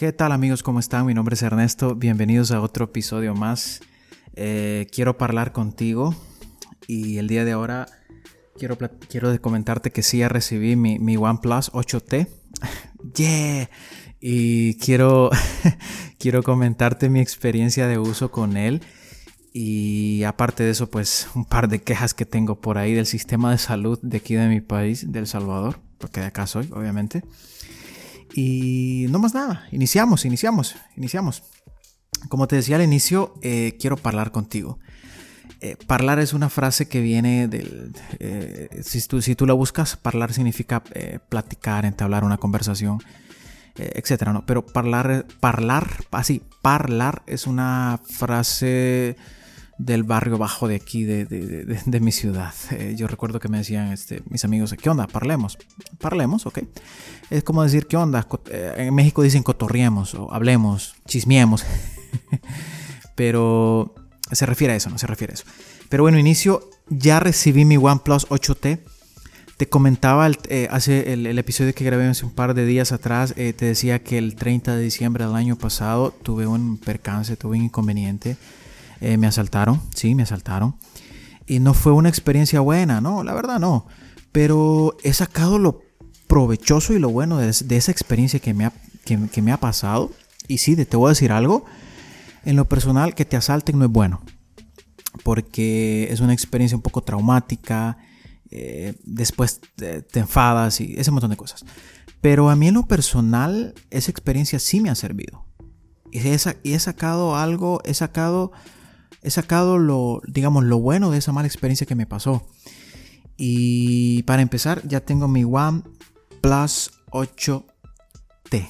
¿Qué tal amigos? ¿Cómo están? Mi nombre es Ernesto. Bienvenidos a otro episodio más. Eh, quiero hablar contigo y el día de ahora quiero, quiero comentarte que sí ya recibí mi, mi OnePlus 8T. ¡Yeah! Y quiero, quiero comentarte mi experiencia de uso con él. Y aparte de eso, pues un par de quejas que tengo por ahí del sistema de salud de aquí de mi país, del Salvador, porque de acá soy, obviamente. Y no más nada, iniciamos, iniciamos, iniciamos. Como te decía al inicio, eh, quiero hablar contigo. Eh, hablar es una frase que viene del... Eh, si, tú, si tú la buscas, hablar significa platicar, entablar una conversación, etcétera, ¿no? Pero hablar, hablar, así, hablar es una frase del barrio bajo de aquí, de, mi ciudad. Eh, yo recuerdo que me decían este, mis amigos, ¿qué onda? Parlemos. Parlemos, ok. Es como decir, ¿qué onda? Eh, en México dicen cotorriemos o hablemos, chismiemos. Pero se refiere a eso, no se refiere a eso. Pero bueno, inicio, ya recibí mi OnePlus 8T. Te comentaba el, eh, hace el, episodio que grabé hace un par de días atrás, te decía que el 30 de diciembre del año pasado tuve un percance, tuve un inconveniente eh, me asaltaron, sí, me asaltaron. Y no fue una experiencia buena, no, la verdad no. Pero he sacado lo provechoso y lo bueno de, esa experiencia que me, ha, que, me ha pasado. Y sí, te voy a decir algo. En lo personal, que te asalten no es bueno. Porque es una experiencia un poco traumática. Eh, después te, enfadas y ese montón de cosas. Pero a mí en lo personal, esa experiencia sí me ha servido. Y y he sacado algo, he sacado he sacado lo, digamos, lo bueno de esa mala experiencia que me pasó. Y para empezar, ya tengo mi OnePlus 8T.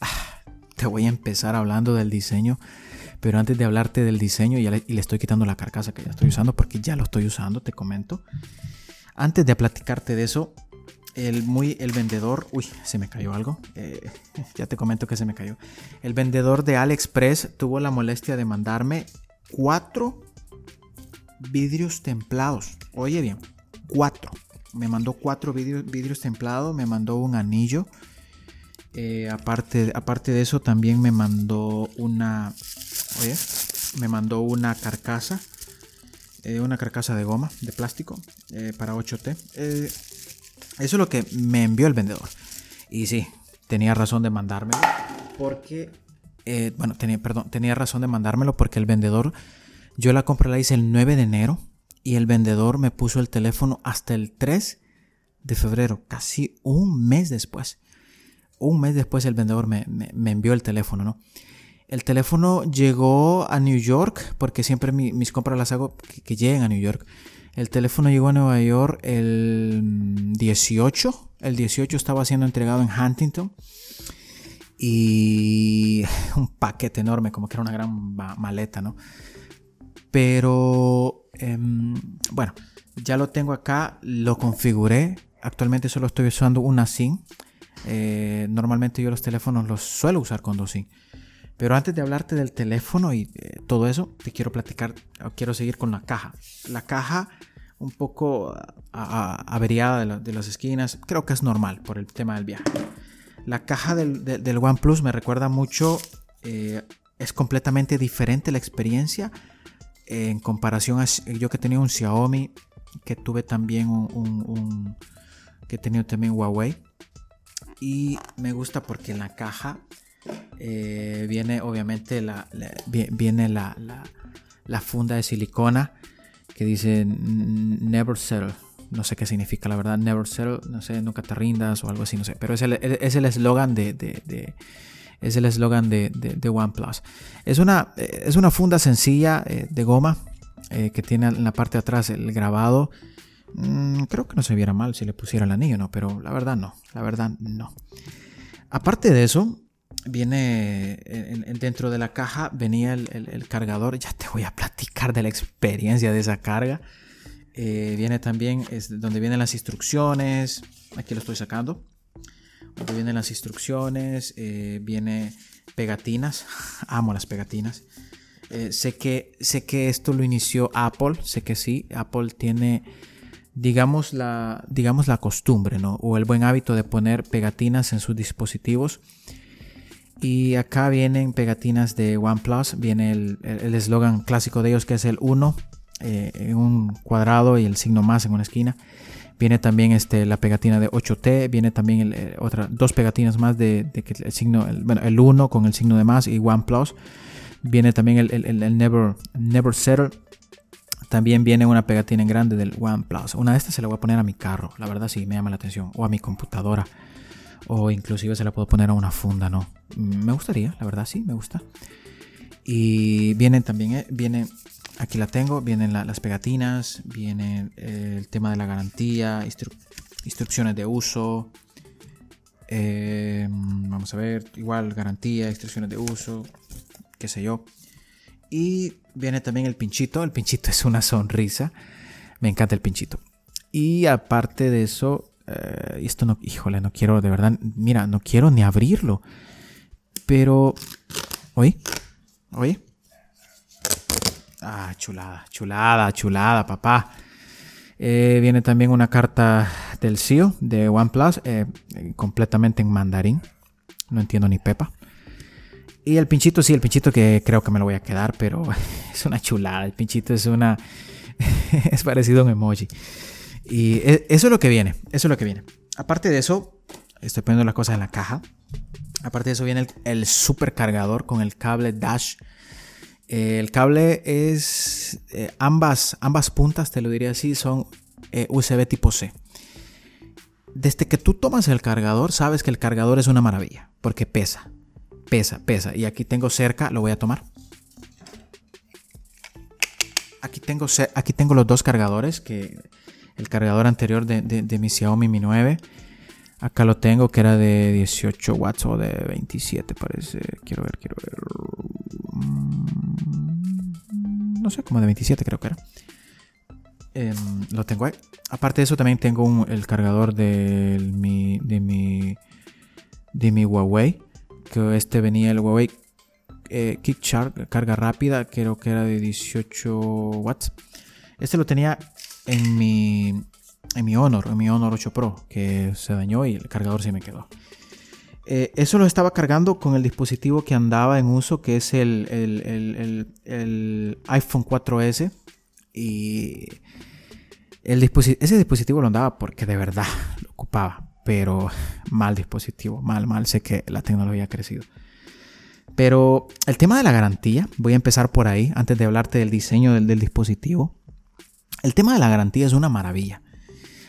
Ah, te voy a empezar hablando del diseño. Pero antes de hablarte del diseño, le, y le estoy quitando la carcasa que ya estoy usando, porque ya lo estoy usando, te comento. Antes de platicarte de eso, el, muy, el vendedor, uy, se me cayó algo, eh, ya te comento que se me cayó. El vendedor de AliExpress tuvo la molestia de mandarme cuatro vidrios templados. Oye bien, cuatro. Me mandó cuatro vidrios, templados, me mandó un anillo. Eh, aparte, aparte de eso, también me mandó una. Oye, me mandó una carcasa. Eh, una carcasa de goma, de plástico, para 8T. Eso es lo que me envió el vendedor. Y sí, tenía razón de mandarme Porque eh, bueno, tenía, perdón, tenía razón de mandármelo porque el vendedor, yo la compra la hice el 9 de enero y el vendedor me puso el teléfono hasta el 3 de febrero, casi un mes después. Un mes después el vendedor me, envió el teléfono, ¿no? El teléfono llegó a New York, porque siempre mis compras las hago que, lleguen a New York. El teléfono llegó a Nueva York el 18. El 18 estaba siendo entregado en Huntington y un paquete enorme, como que era una gran maleta, ¿no? Pero, em, bueno, ya lo tengo acá, lo configuré. Actualmente solo estoy usando una SIM. Eh, normalmente yo los teléfonos los suelo usar con dos SIM. Pero antes de hablarte del teléfono y eh, todo eso, te quiero platicar, quiero seguir con la caja. La caja un poco averiada de, de, las esquinas, creo que es normal por el tema del viaje. La caja del, OnePlus me recuerda mucho, eh, es completamente diferente la experiencia en comparación a yo que tenía un Xiaomi, que tuve también un, que he tenido también Huawei. Y me gusta porque en la caja eh, viene obviamente la, viene la, la, funda de silicona que dice Never Settle no sé qué significa, la verdad, never settle, no sé, nunca te rindas o algo así, no sé, pero es el eslogan de, de, es el eslogan de, de, OnePlus. Es una, es una funda sencilla eh, de goma eh, que tiene en la parte de atrás el grabado. Mm, creo que no se viera mal si le pusiera el anillo, ¿no? Pero la verdad no, la verdad no. Aparte de eso, viene dentro de la caja, venía el, cargador. Ya te voy a platicar de la experiencia de esa carga. Eh, viene también es donde vienen las instrucciones. Aquí lo estoy sacando. Donde vienen las instrucciones. Eh, viene pegatinas. Amo las pegatinas. Eh, sé, que, sé que esto lo inició Apple. Sé que sí. Apple tiene, digamos, la, digamos, la costumbre, ¿no? O el buen hábito de poner pegatinas en sus dispositivos. Y acá vienen pegatinas de OnePlus. Viene el eslogan clásico de ellos que es el 1 eh, en un cuadrado y el signo más en una esquina. Viene también este, la pegatina de 8T, viene también eh, otra, dos pegatinas más de, que el signo, bueno, el 1 con el signo de más y OnePlus. Viene también el, el, Never, Never Settle. También viene una pegatina en grande del OnePlus. Una de estas se la voy a poner a mi carro, la verdad sí me llama la atención. O a mi computadora. O inclusive se la puedo poner a una funda, ¿no? Me gustaría, la verdad sí, me gusta. Y vienen también, eh, Aquí la tengo, vienen las pegatinas, viene el tema de la garantía, instrucciones de uso. Em, vamos a ver, igual garantía, instrucciones de uso, qué sé yo. Y viene también el pinchito, el pinchito es una sonrisa, me encanta el pinchito. Y aparte de eso, eh, esto no, híjole, no quiero, de verdad, mira, no quiero ni abrirlo. Pero, oye, oye, Ah, chulada, chulada, chulada, papá. Eh, viene también una carta del CEO de OnePlus, eh, completamente en mandarín. No entiendo ni pepa. Y el pinchito, sí, el pinchito que creo que me lo voy a quedar, pero es una chulada. El pinchito es una. es parecido a un emoji. Y e, eso es lo que viene. Eso es lo que viene. Aparte de eso, estoy poniendo las cosas en la caja. Aparte de eso, viene el, el super cargador con el cable Dash el cable es, eh, ambas, ambas puntas, te lo diría así, son eh, USB tipo C. Desde que tú tomas el cargador, sabes que el cargador es una maravilla, porque pesa, pesa, pesa. Y aquí tengo cerca, lo voy a tomar. Aquí tengo, aquí tengo los dos cargadores, que el cargador anterior de, de mi Xiaomi Mi 9. Acá lo tengo, que era de 18 watts o de 27, parece. Quiero ver, quiero ver. Mm, no sé, como de 27 creo que era. Em, lo tengo ahí. Aparte de eso, también tengo el cargador de mi, de mi, de mi Huawei. Que este venía el Huawei eh, Kick carga rápida, creo que era de 18 watts. Este lo tenía en mi, en mi Honor, en mi Honor 8 Pro, que se dañó y el cargador se me quedó. Eh, eso lo estaba cargando con el dispositivo que andaba en uso, que es el, iPhone 4S. Y el ese dispositivo lo andaba porque de verdad lo ocupaba. Pero mal dispositivo, mal, mal. Sé que la tecnología ha crecido. Pero el tema de la garantía, voy a empezar por ahí, antes de hablarte del diseño del dispositivo. El tema de la garantía es una maravilla.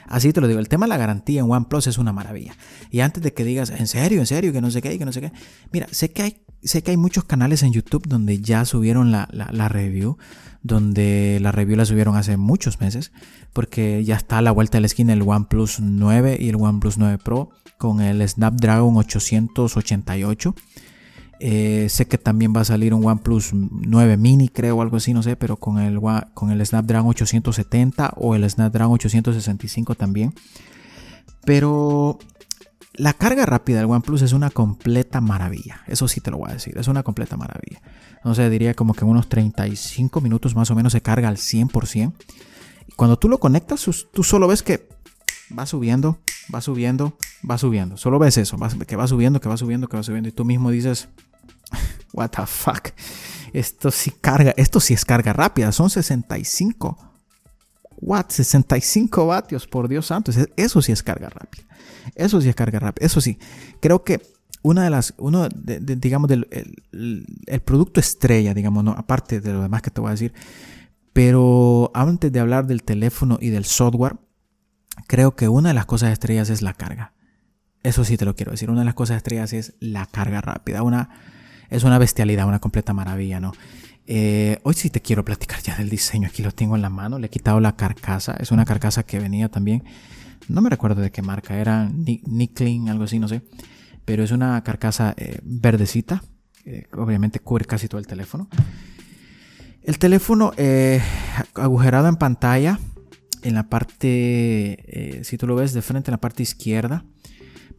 Así te lo digo, el tema de la garantía en OnePlus es una maravilla. Y antes de que digas, en serio, en serio, que no sé qué, que no sé qué. Mira, sé que hay, sé que hay muchos canales en YouTube donde ya subieron la, review, donde la review la subieron hace muchos meses, porque ya está a la vuelta de la esquina el OnePlus 9 y el OnePlus 9 Pro con el Snapdragon 888. Eh, sé que también va a salir un OnePlus 9 mini, creo, o algo así, no sé, pero con el, con el Snapdragon 870 o el Snapdragon 865 también. Pero la carga rápida del OnePlus es una completa maravilla. Eso sí te lo voy a decir, es una completa maravilla. No sé, diría como que en unos 35 minutos más o menos se carga al 100%. Y cuando tú lo conectas, tú solo ves que va subiendo, va subiendo, va subiendo. Solo ves eso, que va subiendo, que va subiendo, que va subiendo. Y tú mismo dices, What the fuck. Esto sí carga, esto sí es carga rápida, son 65 watts, 65 vatios, por Dios santo. Eso sí es carga rápida. Eso sí es carga rápida. Eso sí, creo que una de las, uno, digamos, del el, producto estrella, digamos, no, aparte de lo demás que te voy a decir, pero antes de hablar del teléfono y del software, creo que una de las cosas estrellas es la carga. Eso sí te lo quiero decir. Una de las cosas estrellas es la carga rápida. Una, es una bestialidad, una completa maravilla, ¿no? Eh, hoy sí te quiero platicar ya del diseño. Aquí lo tengo en la mano. Le he quitado la carcasa. Es una carcasa que venía también. No me recuerdo de qué marca era. Nicklin, algo así, no sé. Pero es una carcasa eh, verdecita. obviamente cubre casi todo el teléfono. El teléfono eh, agujerado en pantalla. En la parte, si tú lo ves de frente, en la parte izquierda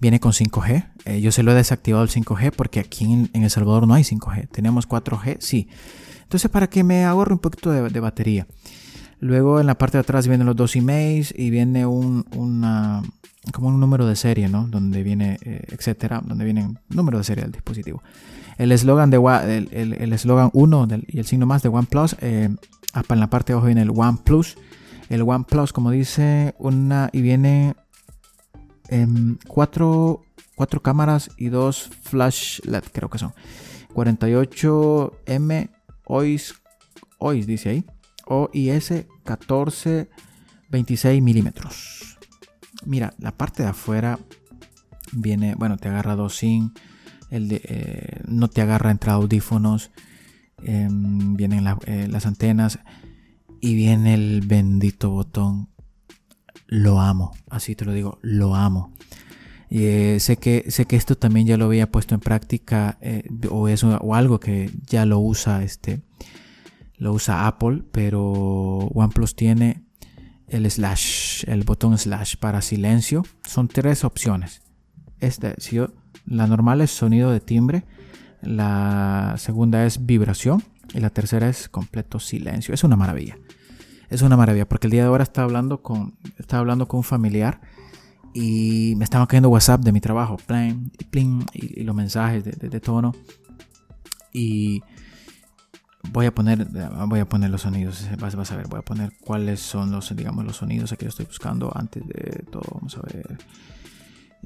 viene con 5G. Eh, yo se lo he desactivado el 5G porque aquí en, El Salvador no hay 5G. Tenemos 4G, sí. Entonces, para que me ahorre un poquito de, batería. Luego en la parte de atrás vienen los dos emails y viene un, una, como un número de serie, ¿no? Donde viene, eh, etcétera, donde viene número de serie del dispositivo. El eslogan de el, el, eslogan 1 y el signo más de OnePlus, eh, en la parte de abajo viene el OnePlus. El OnePlus, como dice, una y viene en cuatro, cuatro cámaras y dos flash LED, creo que son. 48M OIS, OIS dice ahí. OIS 14 26 milímetros. Mira, la parte de afuera viene, bueno, te agarra dos sin, el de, eh, no te agarra entre audífonos, em, vienen eh, las antenas y viene el bendito botón. Lo amo, así te lo digo, lo amo. Eh, sé, que, sé que esto también ya lo había puesto en práctica o, es, o algo que ya lo usa este lo usa Apple, pero OnePlus tiene el slash, el botón slash para silencio. Son tres opciones. Este, la normal es sonido de timbre, la segunda es vibración y la tercera es completo silencio. Es una maravilla. Es una maravilla porque el día de ahora estaba hablando con, estaba hablando con un familiar y me estaban cayendo WhatsApp de mi trabajo, y, los mensajes de, de tono. Y voy a poner voy a poner los sonidos vas, a ver voy a poner cuáles son los digamos los sonidos que yo estoy buscando antes de todo vamos a ver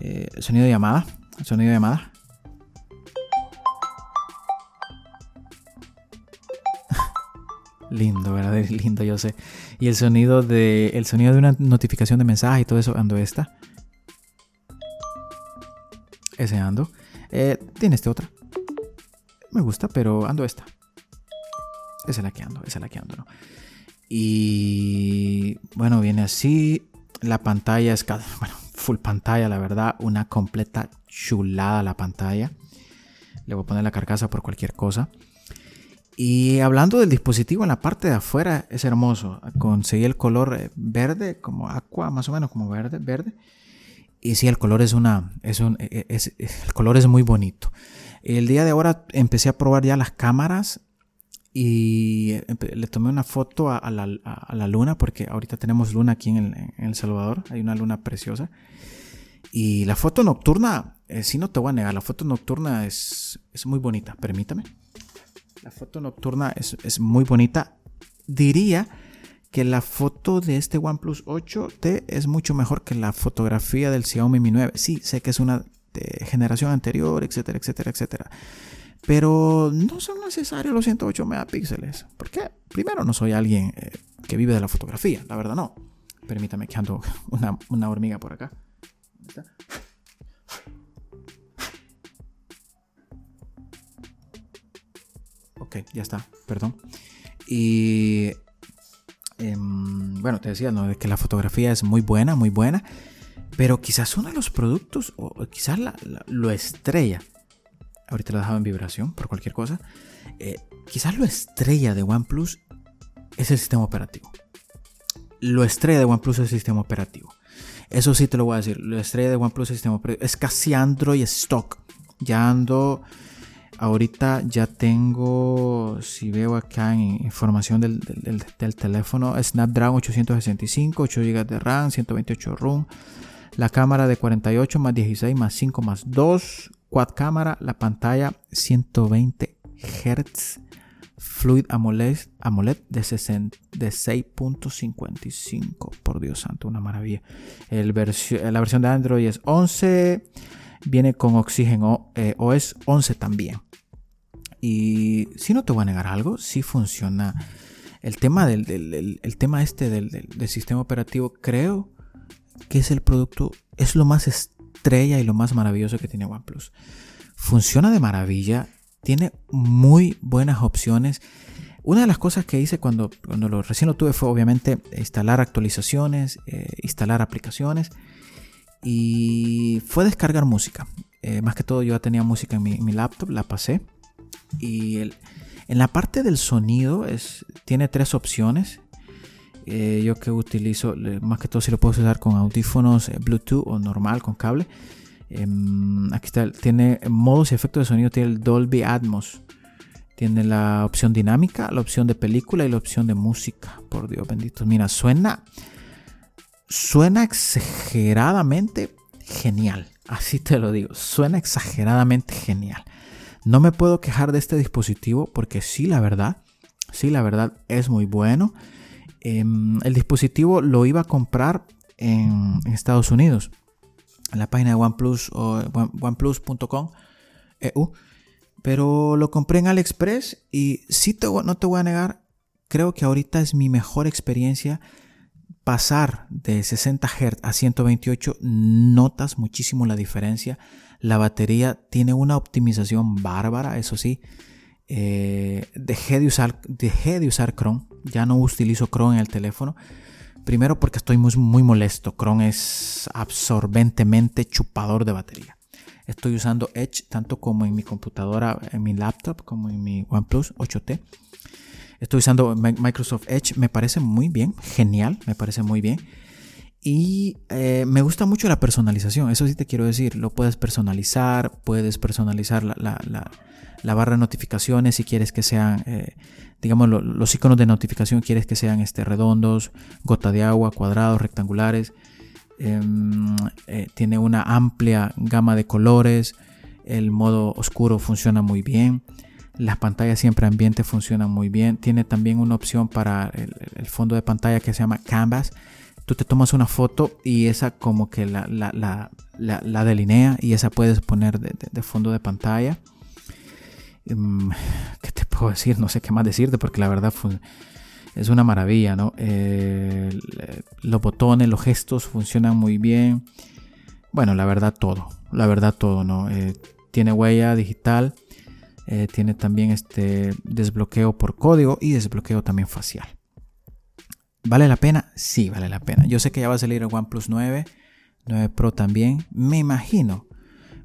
eh, sonido de llamada sonido de llamada lindo verdad lindo yo sé y el sonido de el sonido de una notificación de mensaje y todo eso ando esta ese ando eh, tiene este otra me gusta pero ando esta esa es la que ando, esa es la que ando, ¿no? Y bueno, viene así. La pantalla es, bueno, full pantalla, la verdad. Una completa chulada la pantalla. Le voy a poner la carcasa por cualquier cosa. Y hablando del dispositivo, en la parte de afuera es hermoso. Conseguí el color eh, verde, como aqua, más o menos como verde, verde. Y sí, el color es una, es un, e, e, el color es muy bonito. El día de ahora empecé a probar ya las cámaras y le tomé una foto a, la, luna, porque ahorita tenemos luna aquí en El, Salvador, hay una luna preciosa. Y la foto nocturna, eh, si no te voy a negar, la foto nocturna es, es muy bonita, permítame. La foto nocturna es, es, muy bonita. Diría que la foto de este OnePlus 8T es mucho mejor que la fotografía del Xiaomi Mi 9. Sí, sé que es una de generación anterior, etcétera, etcétera, etcétera. Pero no son necesarios los 108 megapíxeles. ¿Por qué? Primero, no soy alguien eh, que vive de la fotografía, la verdad no. Permítame que ando una, hormiga por acá. Ok, ya está, perdón. Y em, bueno, te decía, ¿no? que la fotografía es muy buena, muy buena. Pero quizás uno de los productos, o quizás lo estrella ahorita lo dejado en vibración por cualquier cosa. Eh, quizás lo estrella de OnePlus es el sistema operativo. Lo estrella de OnePlus es el sistema operativo. Eso sí te lo voy a decir. Lo estrella de OnePlus es el sistema operativo. Es casi Android stock. Ya ando. Ahorita ya tengo, si veo acá en información del, del teléfono, Snapdragon 865, 8 GB de RAM, 128 ROM, la cámara de 48 más 16 más 5 más 2, quad cámara, la pantalla 120 Hz, Fluid AMOLED, AMOLED de, de 6.55. Por Dios santo, una maravilla. La versión de Android es 11. Viene con Oxygen eh, OS 11 también. Y si no te voy a negar algo, si funciona. El tema, del, el tema este del, del, sistema operativo, creo que es el producto, es lo más estrella y lo más maravilloso que tiene OnePlus. Funciona de maravilla, tiene muy buenas opciones. Una de las cosas que hice cuando, cuando lo, recién lo tuve fue obviamente instalar actualizaciones, eh, instalar aplicaciones y fue descargar música. Eh, más que todo yo ya tenía música en mi, laptop, la pasé. Y en la parte del sonido es, tiene tres opciones. Eh, yo que utilizo, más que todo si lo puedo usar con audífonos eh, Bluetooth o normal con cable. Em, aquí está, tiene modos y efectos de sonido, tiene el Dolby Atmos. Tiene la opción dinámica, la opción de película y la opción de música. Por Dios bendito. Mira, suena. Suena exageradamente genial. Así te lo digo. Suena exageradamente genial. No me puedo quejar de este dispositivo porque sí, la verdad. Sí, la verdad es muy bueno. Em, el dispositivo lo iba a comprar en, Estados Unidos. En la página de OnePlus o oneplus.com EU pero lo compré en AliExpress y sí no te voy a negar, creo que ahorita es mi mejor experiencia pasar de 60 Hz a 128. Notas muchísimo la diferencia. La batería tiene una optimización bárbara, eso sí. Eh, dejé, de usar, dejé de usar Chrome. Ya no utilizo Chrome en el teléfono. Primero porque estoy muy, muy molesto. Chrome es absorbentemente chupador de batería. Estoy usando Edge tanto como en mi computadora, en mi laptop, como en mi OnePlus 8T. Estoy usando Microsoft Edge, me parece muy bien, genial, me parece muy bien. Y eh, me gusta mucho la personalización, eso sí te quiero decir, lo puedes personalizar, puedes personalizar la, barra de notificaciones si quieres que sean, eh, digamos, los iconos de notificación quieres que sean este, redondos, gota de agua, cuadrados, rectangulares. Em, eh, tiene una amplia gama de colores. El modo oscuro funciona muy bien. Las pantallas siempre ambiente funcionan muy bien. Tiene también una opción para el, fondo de pantalla que se llama Canvas. Tú te tomas una foto y esa como que la, la, delinea y esa puedes poner de, fondo de pantalla. Em, ¿Qué te puedo decir? No sé qué más decirte porque la verdad es una maravilla, ¿no? Eh, los botones, los gestos funcionan muy bien. Bueno, la verdad todo, la verdad todo, ¿no? Eh, tiene huella digital, eh, tiene también este desbloqueo por código y desbloqueo también facial. ¿Vale la pena? Sí, vale la pena. Yo sé que ya va a salir el OnePlus 9, 9 Pro también. Me imagino,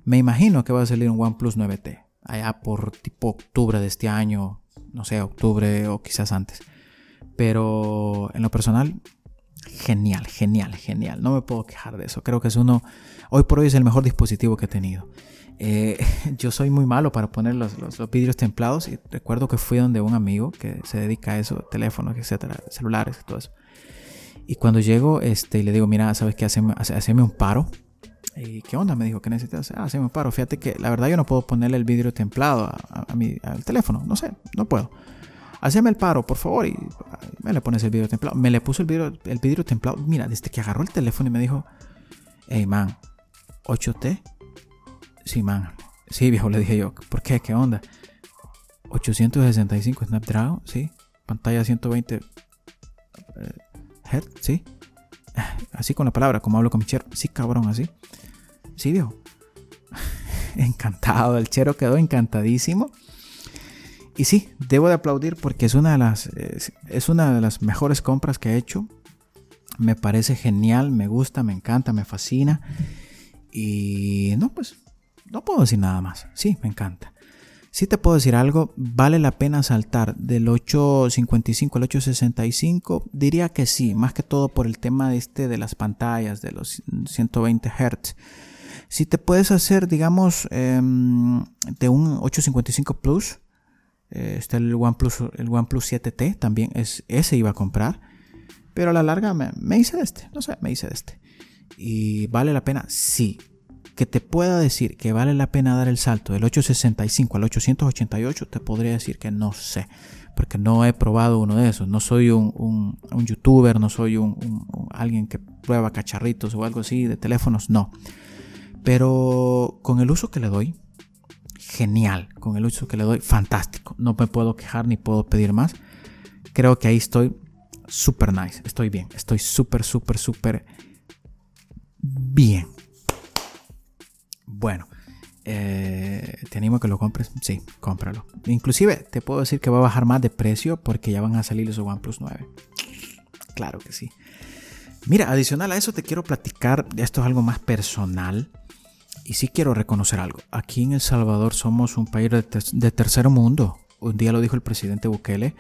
me imagino que va a salir un OnePlus 9T, allá por tipo octubre de este año, no sé, octubre o quizás antes. Pero en lo personal, genial, genial, genial. No me puedo quejar de eso. Creo que es uno, hoy por hoy es el mejor dispositivo que he tenido. Eh, yo soy muy malo para poner los, vidrios templados y recuerdo que fui donde un amigo que se dedica a eso, teléfonos, etcétera, celulares, todo eso. Y cuando llego, este, y le digo, mira, ¿sabes qué? Haceme, un paro. ¿Y qué onda? Me dijo, ¿qué necesitas? Ah, haceme un paro. Fíjate que la verdad yo no puedo ponerle el vidrio templado a, mi, al teléfono. No sé, no puedo. Haceme el paro, por favor. Y me le pones el vidrio templado. Me le puso el vidrio, el vidrio templado. Mira, desde que agarró el teléfono y me dijo, hey man, 8T. Sí, man. Sí, viejo, le dije yo. ¿Por qué? ¿Qué onda? 865 Snapdragon, sí. Pantalla 120 eh, Hz, sí. Así con la palabra, como hablo con mi chero. Sí, cabrón, así. Sí, viejo. Encantado. El chero quedó encantadísimo. Y sí, debo de aplaudir porque es una de las, es, una de las mejores compras que he hecho. Me parece genial, me gusta, me encanta, me fascina. Y no, pues no puedo decir nada más. Sí, me encanta. Si te puedo decir algo, vale la pena saltar del 855 al 865. Diría que sí, más que todo por el tema de este de las pantallas, de los 120 Hz. Si te puedes hacer, digamos, em, de un 855 Plus, eh, está el OnePlus, el OnePlus 7T, también es, ese iba a comprar. Pero a la larga me, me hice de este, no sé, me hice de este. ¿Y vale la pena? Sí. Que te pueda decir que vale la pena dar el salto del 865 al 888, te podría decir que no sé. Porque no he probado uno de esos. No soy un, un, youtuber, no soy un, alguien que prueba cacharritos o algo así de teléfonos, no. Pero con el uso que le doy, genial. Con el uso que le doy, fantástico. No me puedo quejar ni puedo pedir más. Creo que ahí estoy super nice. Estoy bien. Estoy súper, súper, súper bien. Bueno, eh, te animo a que lo compres. Sí, cómpralo. Inclusive te puedo decir que va a bajar más de precio porque ya van a salir los OnePlus 9. Claro que sí. Mira, adicional a eso te quiero platicar, esto es algo más personal. Y sí quiero reconocer algo. Aquí en El Salvador somos un país de, tercer mundo. Un día lo dijo el presidente Bukele.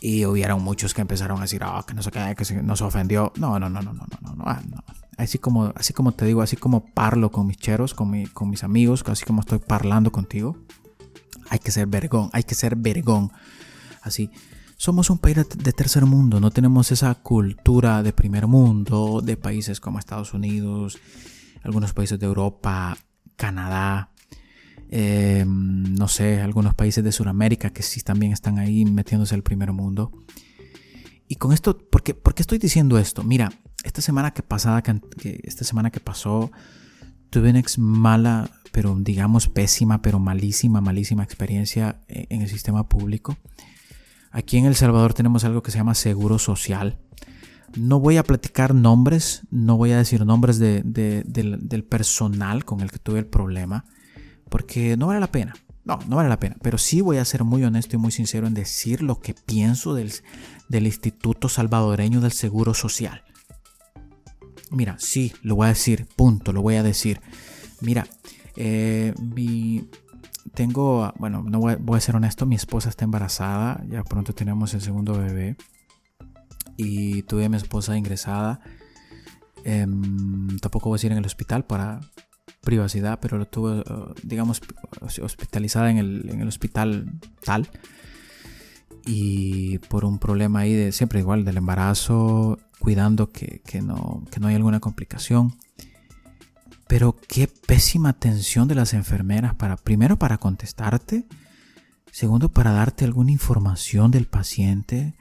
Y hubieron muchos que empezaron a decir, ah, que no se que nos ofendió. No, no, no, no, no, no, no, ah, no. Así como, así como te digo, así como parlo con mis cheros, con, con mis amigos, así como estoy parlando contigo. Hay que ser vergón, hay que ser vergón. Así, somos un país de tercer mundo, no tenemos esa cultura de primer mundo, de países como Estados Unidos, algunos países de Europa, Canadá, eh, no sé, algunos países de Sudamérica que sí también están ahí metiéndose al primer mundo. Y con esto, ¿por qué, estoy diciendo esto? Mira, esta semana que pasada, esta semana que pasó, tuve una ex mala, pero digamos pésima, pero malísima, malísima experiencia eh, en el sistema público. Aquí en El Salvador tenemos algo que se llama seguro social. No voy a platicar nombres, no voy a decir nombres del, personal con el que tuve el problema, porque no vale la pena. No, no vale la pena. Pero sí voy a ser muy honesto y muy sincero en decir lo que pienso del, del Instituto Salvadoreño del Seguro Social. Mira, sí, lo voy a decir, punto, lo voy a decir. Mira, eh, mi, tengo, bueno, no voy, a ser honesto, mi esposa está embarazada, ya pronto tenemos el segundo bebé y tuve a mi esposa ingresada. Em, tampoco voy a decir en el hospital para privacidad, pero lo tuve, eh, digamos, hospitalizada en el, en el hospital tal. Y por un problema ahí de siempre igual del embarazo, cuidando que, que, no, que no hay alguna complicación. Pero qué pésima atención de las enfermeras para, primero para contestarte, segundo para darte alguna información del paciente.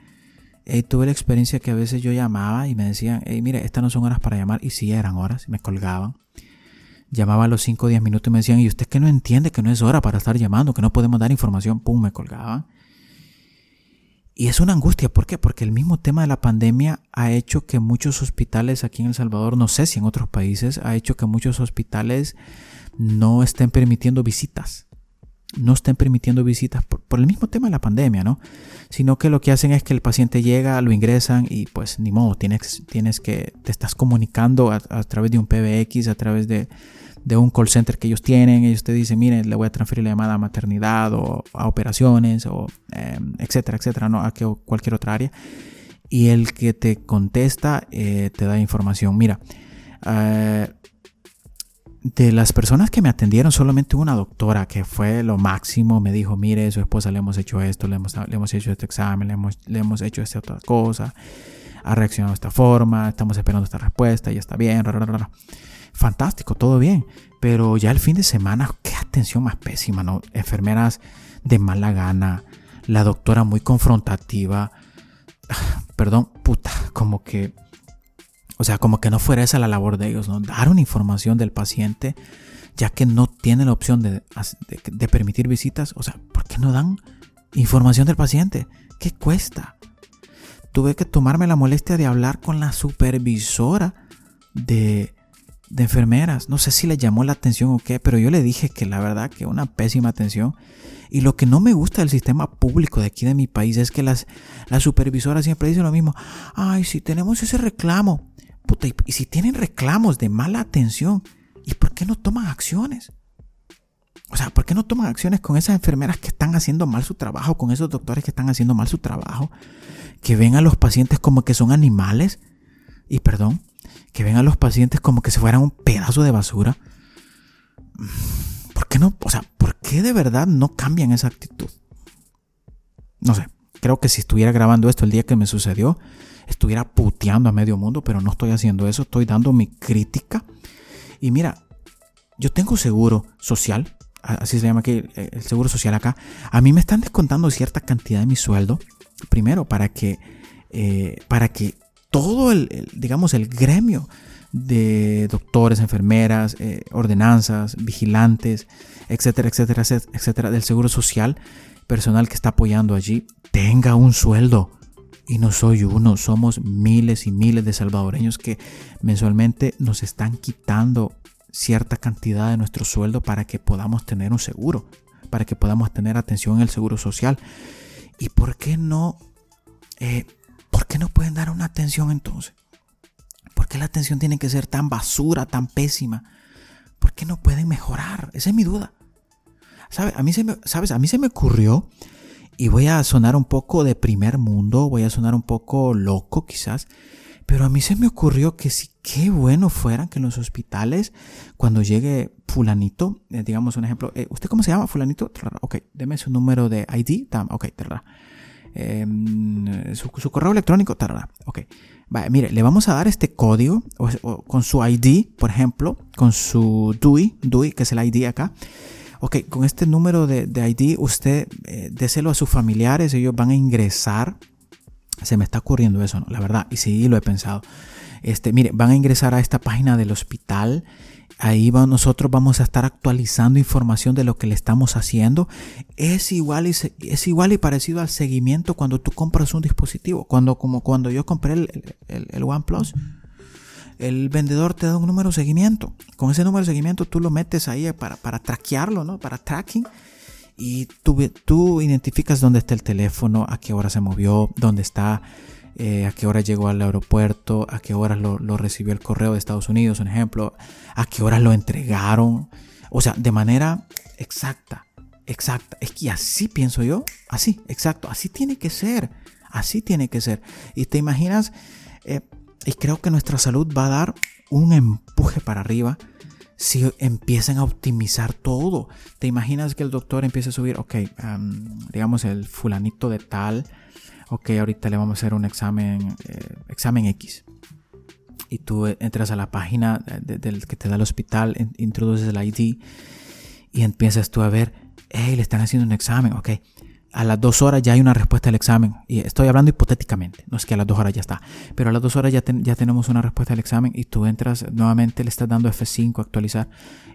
tuve la experiencia que a veces yo llamaba y me decían, hey, mire, estas no son horas para llamar. Y sí eran horas, me colgaban. Llamaba a los 5 o 10 minutos y me decían, ¿y usted que no entiende que no es hora para estar llamando, que no podemos dar información? Pum, me colgaban. Y es una angustia, ¿por qué? Porque el mismo tema de la pandemia ha hecho que muchos hospitales aquí en El Salvador, no sé si en otros países, ha hecho que muchos hospitales no estén permitiendo visitas. No estén permitiendo visitas por, el mismo tema de la pandemia, ¿no? Sino que lo que hacen es que el paciente llega, lo ingresan y pues ni modo, tienes, tienes que, te estás comunicando a través de un PBX, a través de, de un call center que ellos tienen. Ellos te dicen, miren, le voy a transferir la llamada a maternidad o a operaciones o em, etcétera, etcétera, ¿no? a cualquier otra área. Y el que te contesta eh, te da información. Mira, eh, de las personas que me atendieron, solamente una doctora que fue lo máximo me dijo, mire, su esposa le hemos hecho esto, le hemos, le hemos hecho este examen, le hemos, le hemos hecho esta otra cosa, ha reaccionado de esta forma, estamos esperando esta respuesta, ya está bien, fantástico, todo bien. Pero ya el fin de semana, qué atención más pésima, ¿no? Enfermeras de mala gana, la doctora muy confrontativa. Perdón, puta, como que. O sea, como que no fuera esa la labor de ellos, ¿no? Dar una información del paciente, ya que no tienen la opción de, de permitir visitas. O sea, ¿por qué no dan información del paciente? ¿Qué cuesta? Tuve que tomarme la molestia de hablar con la supervisora de, de enfermeras. No sé si le llamó la atención o qué, pero yo le dije que la verdad que una pésima atención. Y lo que no me gusta del sistema público de aquí de mi país es que las, las supervisoras siempre dicen lo mismo. Ay, si tenemos ese reclamo. Puta, y, y si tienen reclamos de mala atención, ¿y por qué no toman acciones? O sea, ¿por qué no toman acciones con esas enfermeras que están haciendo mal su trabajo, con esos doctores que están haciendo mal su trabajo, que ven a los pacientes como que son animales? Y perdón, que ven a los pacientes como que se fueran un pedazo de basura. ¿Por qué no? O sea, ¿por qué de verdad no cambian esa actitud? No sé, creo que si estuviera grabando esto el día que me sucedió, estuviera puteando a medio mundo, pero no estoy haciendo eso, estoy dando mi crítica. Y mira, yo tengo seguro social, así se llama aquí el seguro social acá. A mí me están descontando cierta cantidad de mi sueldo, primero para que, eh, para que todo el, digamos, el gremio de doctores, enfermeras, eh, ordenanzas, vigilantes, etcétera, etcétera, etcétera, del Seguro Social, personal que está apoyando allí, tenga un sueldo. Y no soy uno, somos miles y miles de salvadoreños que mensualmente nos están quitando cierta cantidad de nuestro sueldo para que podamos tener un seguro, para que podamos tener atención en el seguro social. ¿Y por qué no eh, ¿Por qué no pueden dar una atención entonces? ¿Por qué la atención tiene que ser tan basura, tan pésima? ¿Por qué no pueden mejorar? Esa es mi duda. ¿Sabes? A mí se me, ¿sabes? A mí se me ocurrió y voy a sonar un poco de primer mundo, voy a sonar un poco loco quizás, Pero a mí se me ocurrió que sí, qué bueno fuera que en los hospitales, cuando llegue fulanito, eh, digamos un ejemplo, eh, ¿usted cómo se llama fulanito? Ok, deme su número de ID. Ok, em, su, correo electrónico. Ok, vale, mire, le vamos a dar este código con su ID, por ejemplo, con su DUI, DUI, que es el ID acá. Ok, con este número de, ID usted eh, déselo a sus familiares, ellos van a ingresar se me está ocurriendo eso, ¿no? La verdad, y sí, lo he pensado. Este, mire, van a ingresar a esta página del hospital. Ahí nosotros vamos a estar actualizando información de lo que le estamos haciendo. Es igual y, es igual y parecido al seguimiento cuando tú compras un dispositivo. Cuando, como cuando yo compré el, el, OnePlus, el vendedor te da un número de seguimiento. Con ese número de seguimiento tú lo metes ahí para, para traquearlo, ¿no? Para tracking y tú, tú identificas dónde está el teléfono, a qué hora se movió, dónde está, eh, a qué hora llegó al aeropuerto, a qué hora lo, recibió el correo de Estados Unidos, un ejemplo, a qué hora lo entregaron. O sea, de manera exacta, exacta. Es que así pienso yo, así, exacto, así tiene que ser, así tiene que ser. Y te imaginas, eh, y creo que nuestra salud va a dar un empuje para arriba si empiezan a optimizar todo. ¿Te imaginas que el doctor empiece a subir, ok, digamos el fulanito de tal, ok, ahorita le vamos a hacer un examen, eh, examen X. Y tú entras a la página del que te da el hospital, introduces el ID y empiezas tú a ver, hey, le están haciendo un examen, ok a las dos horas ya hay una respuesta al examen. Y estoy hablando hipotéticamente, no es que a las dos horas ya está, pero a las dos horas ya, tenemos una respuesta al examen y tú entras nuevamente, le estás dando F5, actualizar.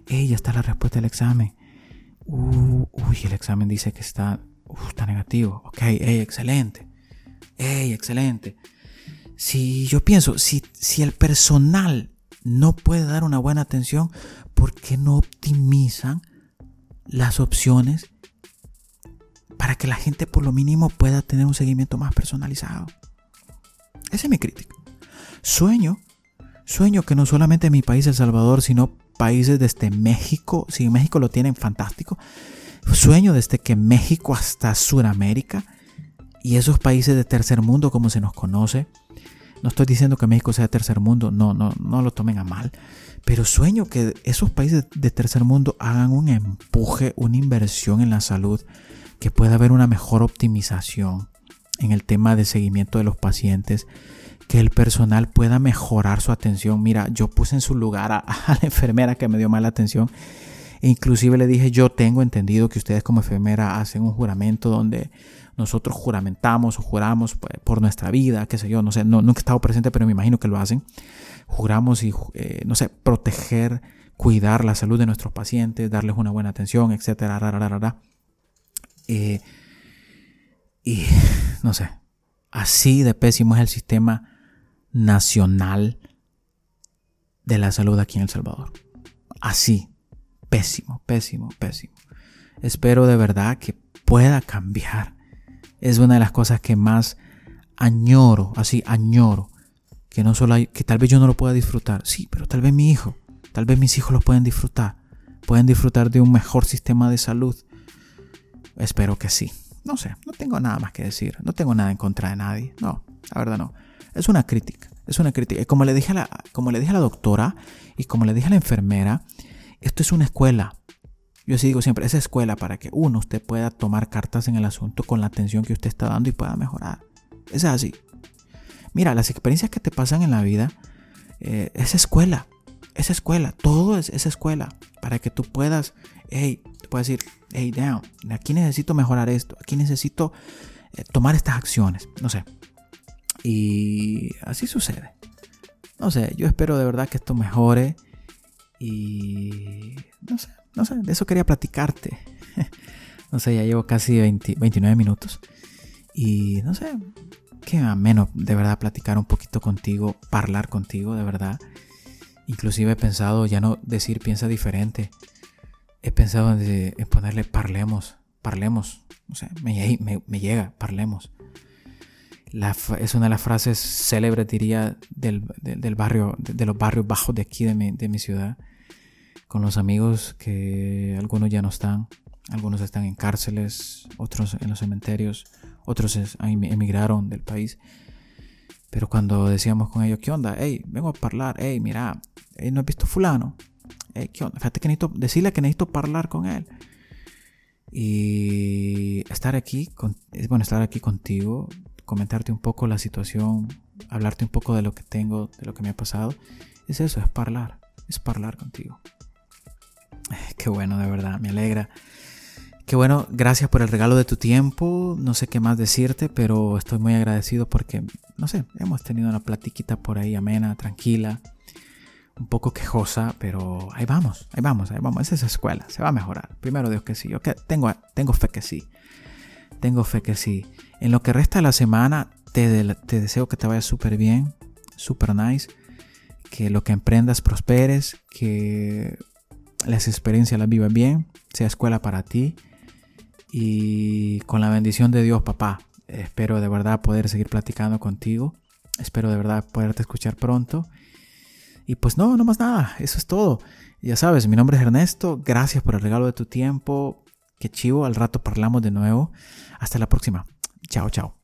¡Ey, ya está la respuesta del examen! Uh, uy, el examen dice que está, está negativo. Ok, ey, excelente. ¡Ey, excelente! Si yo pienso, si, si el personal no puede dar una buena atención, ¿por qué no optimizan las opciones? Para que la gente por lo mínimo pueda tener un seguimiento más personalizado. Esa es mi crítica. Sueño, sueño que no solamente mi país, El Salvador, sino países desde México, si México lo tienen fantástico, sueño desde que México hasta Sudamérica y esos países de tercer mundo como se nos conoce, no estoy diciendo que México sea tercer mundo, no, no, no lo tomen a mal, pero sueño que esos países de tercer mundo hagan un empuje, una inversión en la salud que pueda haber una mejor optimización en el tema de seguimiento de los pacientes, que el personal pueda mejorar su atención. Mira, yo puse en su lugar a, la enfermera que me dio mala atención. E inclusive le dije, yo tengo entendido que ustedes como enfermera hacen un juramento donde nosotros juramentamos o juramos por nuestra vida, qué sé yo, no sé, no, nunca he estado presente, pero me imagino que lo hacen. Juramos y, eh, no sé, proteger, cuidar la salud de nuestros pacientes, darles una buena atención, etcétera, y no sé, así de pésimo es el sistema nacional de la salud aquí en El Salvador. Así, pésimo, pésimo, pésimo. Espero de verdad que pueda cambiar. Es una de las cosas que más añoro, así añoro, que no solo que tal vez yo no lo pueda disfrutar, sí, pero tal vez mi hijo, tal vez mis hijos lo pueden disfrutar, pueden disfrutar de un mejor sistema de salud, Espero que sí. No sé, no tengo nada más que decir. No tengo nada en contra de nadie. No, la verdad no. Es una crítica. Es una crítica. Como le dije a la, como le dije a la doctora y como le dije a la enfermera, esto es una escuela. Yo así digo siempre, es escuela para que uno, usted pueda tomar cartas en el asunto con la atención que usted está dando y pueda mejorar. Es así. Mira, las experiencias que te pasan en la vida eh, es escuela. Es escuela. Todo es, es escuela. Para que tú puedas, hey, te puedes decir, hey, down, aquí necesito mejorar esto, aquí necesito eh, tomar estas acciones, no sé. Y así sucede. No sé, yo espero de verdad que esto mejore y no sé, no sé, de eso quería platicarte. no sé, ya llevo casi 29 minutos y no sé, qué menos de verdad platicar un poquito contigo, hablar contigo de verdad. Inclusive he pensado ya no decir piensa diferente, he pensado en, ponerle parlemos, parlemos. O sea, me, llega, parlemos. es una de las frases célebres, diría, del, barrio, de, los barrios bajos de aquí de mi, de mi ciudad. Con los amigos que algunos ya no están, algunos están en cárceles, otros en los cementerios, otros emigraron del país. Pero cuando decíamos con ellos, ¿qué onda? Hey, vengo a hablar. Hey, mira, no he visto fulano. Hey, ¿qué onda? Fíjate que necesito decirle que necesito hablar con él. Y estar aquí, con, bueno, estar aquí contigo, comentarte un poco la situación, hablarte un poco de lo que tengo, de lo que me ha pasado. Es eso, es hablar, es hablar contigo. Qué bueno, de verdad, me alegra. Qué bueno, gracias por el regalo de tu tiempo. No sé qué más decirte, pero estoy muy agradecido porque, no sé, hemos tenido una platiquita por ahí amena, tranquila, un poco quejosa, pero ahí vamos, ahí vamos, ahí vamos. Esa es escuela, se va a mejorar. Primero Dios que sí. Yo tengo, tengo fe que sí. Tengo fe que sí. En lo que resta de la semana, te, te deseo que te vaya súper bien, súper nice. Que lo que emprendas prosperes, que las experiencias las vivas bien, sea escuela para ti y con la bendición de Dios, papá, espero de verdad poder seguir platicando contigo. Espero de verdad poderte escuchar pronto. Y pues no, no más nada, eso es todo. Ya sabes, mi nombre es Ernesto, gracias por el regalo de tu tiempo. Qué chivo, al rato parlamos de nuevo. Hasta la próxima. Chao, chao.